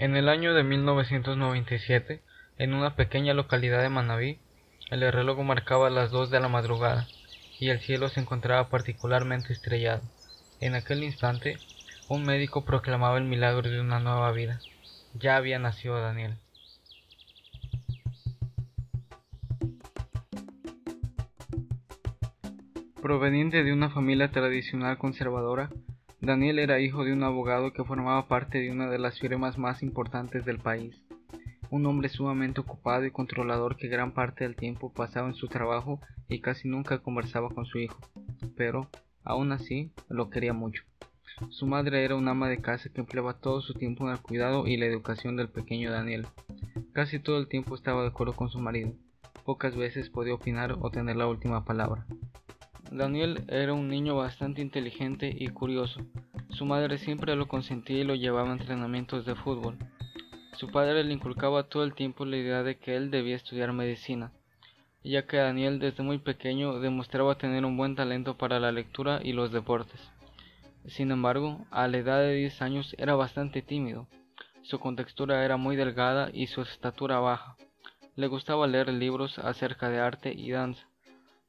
En el año de 1997, en una pequeña localidad de Manabí, el reloj marcaba las dos de la madrugada y el cielo se encontraba particularmente estrellado. En aquel instante, un médico proclamaba el milagro de una nueva vida. Ya había nacido Daniel. Proveniente de una familia tradicional conservadora, Daniel era hijo de un abogado que formaba parte de una de las firmas más importantes del país. Un hombre sumamente ocupado y controlador que gran parte del tiempo pasaba en su trabajo y casi nunca conversaba con su hijo, pero, aún así, lo quería mucho. Su madre era una ama de casa que empleaba todo su tiempo en el cuidado y la educación del pequeño Daniel. Casi todo el tiempo estaba de acuerdo con su marido. Pocas veces podía opinar o tener la última palabra. Daniel era un niño bastante inteligente y curioso. Su madre siempre lo consentía y lo llevaba a entrenamientos de fútbol. Su padre le inculcaba todo el tiempo la idea de que él debía estudiar medicina, ya que Daniel desde muy pequeño demostraba tener un buen talento para la lectura y los deportes. Sin embargo, a la edad de 10 años era bastante tímido. Su contextura era muy delgada y su estatura baja. Le gustaba leer libros acerca de arte y danza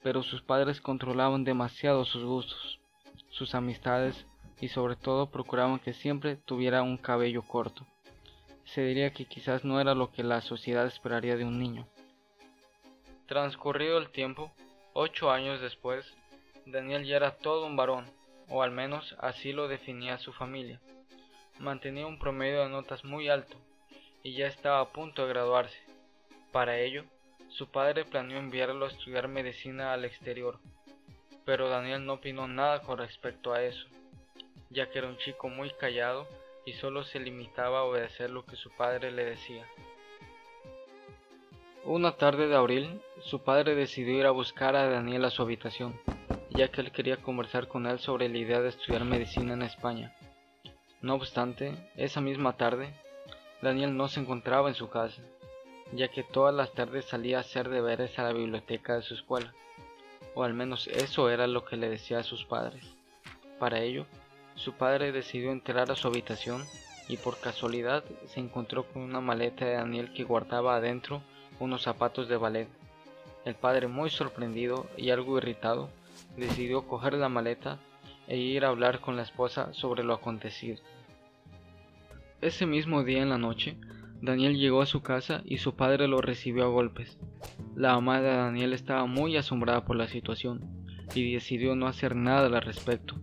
pero sus padres controlaban demasiado sus gustos, sus amistades y sobre todo procuraban que siempre tuviera un cabello corto. Se diría que quizás no era lo que la sociedad esperaría de un niño. Transcurrido el tiempo, ocho años después, Daniel ya era todo un varón, o al menos así lo definía su familia. Mantenía un promedio de notas muy alto y ya estaba a punto de graduarse. Para ello, su padre planeó enviarlo a estudiar medicina al exterior, pero Daniel no opinó nada con respecto a eso, ya que era un chico muy callado y solo se limitaba a obedecer lo que su padre le decía. Una tarde de abril, su padre decidió ir a buscar a Daniel a su habitación, ya que él quería conversar con él sobre la idea de estudiar medicina en España. No obstante, esa misma tarde, Daniel no se encontraba en su casa, ya que todas las tardes salía a hacer deberes a la biblioteca de su escuela, o al menos eso era lo que le decía a sus padres. Para ello, su padre decidió entrar a su habitación y por casualidad se encontró con una maleta de Daniel que guardaba adentro unos zapatos de ballet. El padre, muy sorprendido y algo irritado, decidió coger la maleta e ir a hablar con la esposa sobre lo acontecido. Ese mismo día en la noche, Daniel llegó a su casa y su padre lo recibió a golpes. La mamá de Daniel estaba muy asombrada por la situación y decidió no hacer nada al respecto.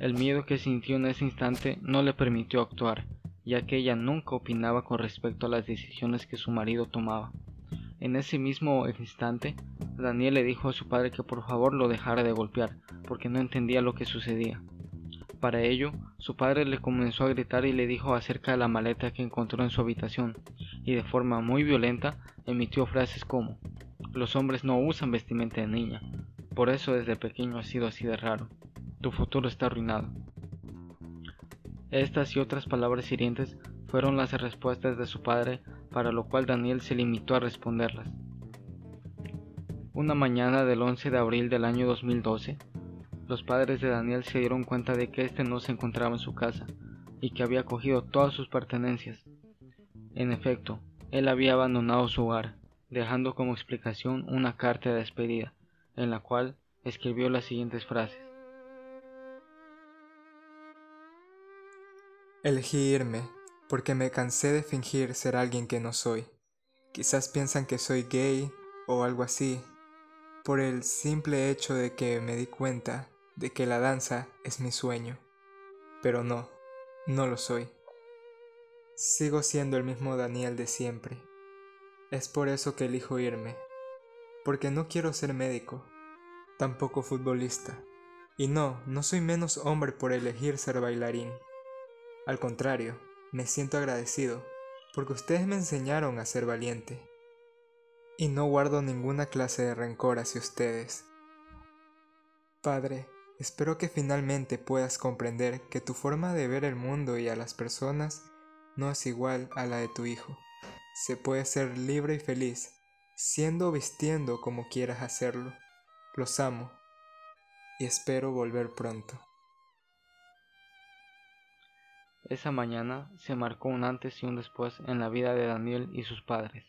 El miedo que sintió en ese instante no le permitió actuar, ya que ella nunca opinaba con respecto a las decisiones que su marido tomaba. En ese mismo instante, Daniel le dijo a su padre que por favor lo dejara de golpear, porque no entendía lo que sucedía. Para ello, su padre le comenzó a gritar y le dijo acerca de la maleta que encontró en su habitación, y de forma muy violenta emitió frases como Los hombres no usan vestimenta de niña, por eso desde pequeño ha sido así de raro. Tu futuro está arruinado. Estas y otras palabras hirientes fueron las respuestas de su padre, para lo cual Daniel se limitó a responderlas. Una mañana del 11 de abril del año 2012, los padres de Daniel se dieron cuenta de que éste no se encontraba en su casa y que había cogido todas sus pertenencias. En efecto, él había abandonado su hogar, dejando como explicación una carta de despedida, en la cual escribió las siguientes frases. Elegí irme porque me cansé de fingir ser alguien que no soy. Quizás piensan que soy gay o algo así, por el simple hecho de que me di cuenta de que la danza es mi sueño, pero no, no lo soy. Sigo siendo el mismo Daniel de siempre. Es por eso que elijo irme, porque no quiero ser médico, tampoco futbolista. Y no, no soy menos hombre por elegir ser bailarín. Al contrario, me siento agradecido, porque ustedes me enseñaron a ser valiente. Y no guardo ninguna clase de rencor hacia ustedes. Padre, Espero que finalmente puedas comprender que tu forma de ver el mundo y a las personas no es igual a la de tu hijo. Se puede ser libre y feliz, siendo o vistiendo como quieras hacerlo. Los amo y espero volver pronto. Esa mañana se marcó un antes y un después en la vida de Daniel y sus padres.